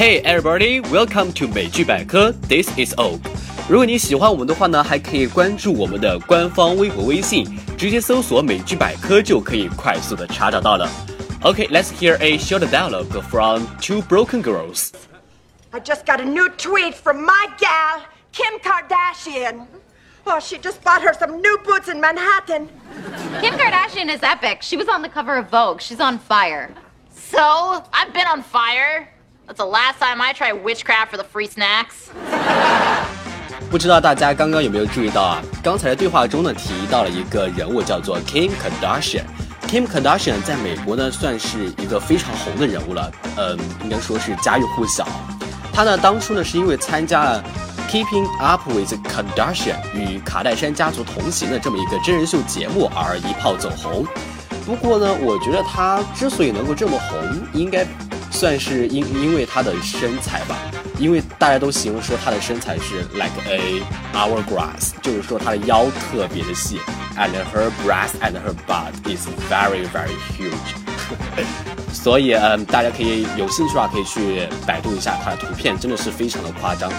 Hey everybody, welcome to 美剧百科。This is Oak。如果你喜欢我们的话呢，还可以关注我们的官方微博、微信，直接搜索“美剧百科”就可以快速的查找到了。Okay, let's hear a short dialogue from two broken girls. I just got a new tweet from my gal, Kim Kardashian. Oh, she just bought her some new boots in Manhattan. Kim Kardashian is epic. She was on the cover of Vogue. She's on fire. So, I've been on fire. That's the last time I try witchcraft for the free snacks. 不知道大家刚刚有没有注意到啊？刚才的对话中呢，提到了一个人物叫做 Kim Kardashian。Kim Kardashian 在美国呢，算是一个非常红的人物了，嗯，应该说是家喻户晓。他呢，当初呢，是因为参加了。Keeping Up with Kardashian 与卡戴珊家族同行的这么一个真人秀节目而一炮走红。不过呢，我觉得他之所以能够这么红，应该算是因因为她的身材吧。因为大家都形容说她的身材是 like a hourglass，就是说她的腰特别的细，and her breast and her butt is very very huge。所以嗯，大家可以有兴趣的话可以去百度一下她的图片，真的是非常的夸张。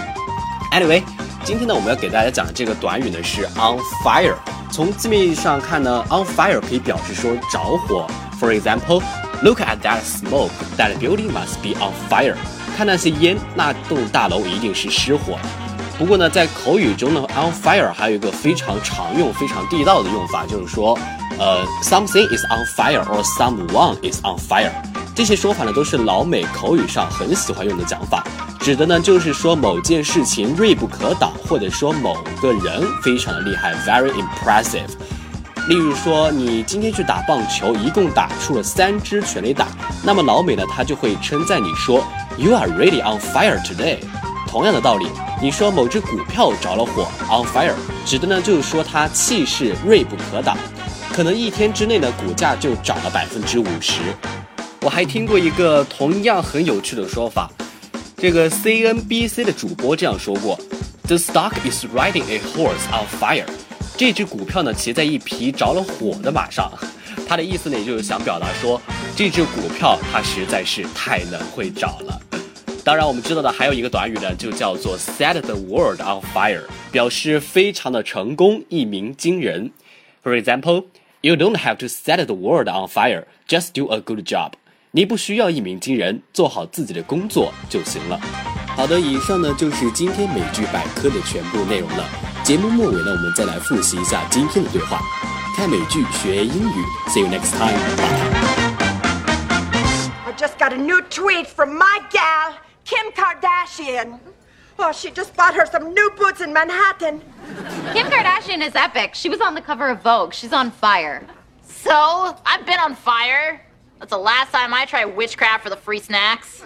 Anyway，今天呢，我们要给大家讲的这个短语呢是 on fire。从字面意义上看呢，on fire 可以表示说着火。For example Look at that smoke. That building must be on fire. 看那些烟，那栋大楼一定是失火。不过呢，在口语中呢，on fire 还有一个非常常用、非常地道的用法，就是说，呃，something is on fire or someone is on fire。这些说法呢，都是老美口语上很喜欢用的讲法。指的呢，就是说某件事情锐不可挡，或者说某个人非常的厉害，very impressive。例如说，你今天去打棒球，一共打出了三支全垒打，那么老美呢，他就会称赞你说，You are really on fire today。同样的道理，你说某只股票着了火，on fire，指的呢就是说它气势锐不可挡，可能一天之内呢股价就涨了百分之五十。我还听过一个同样很有趣的说法。这个 CNBC 的主播这样说过：“The stock is riding a horse on fire。”这只股票呢骑在一匹着了火的马上。他的意思呢，也就是想表达说，这只股票它实在是太能会找了。当然，我们知道的还有一个短语呢，就叫做 “set the world on fire”，表示非常的成功，一鸣惊人。For example, you don't have to set the world on fire, just do a good job. 你不需要一鸣惊人，做好自己的工作就行了。好的，以上呢就是今天美剧百科的全部内容了。节目末尾呢，我们再来复习一下今天的对话。看美剧学英语，See you next time。I just got a new tweet from my gal, Kim Kardashian. Oh, she just bought her some new boots in Manhattan. Kim Kardashian is epic. She was on the cover of Vogue. She's on fire. So, I've been on fire. That's the last time I tried witchcraft for the free snacks.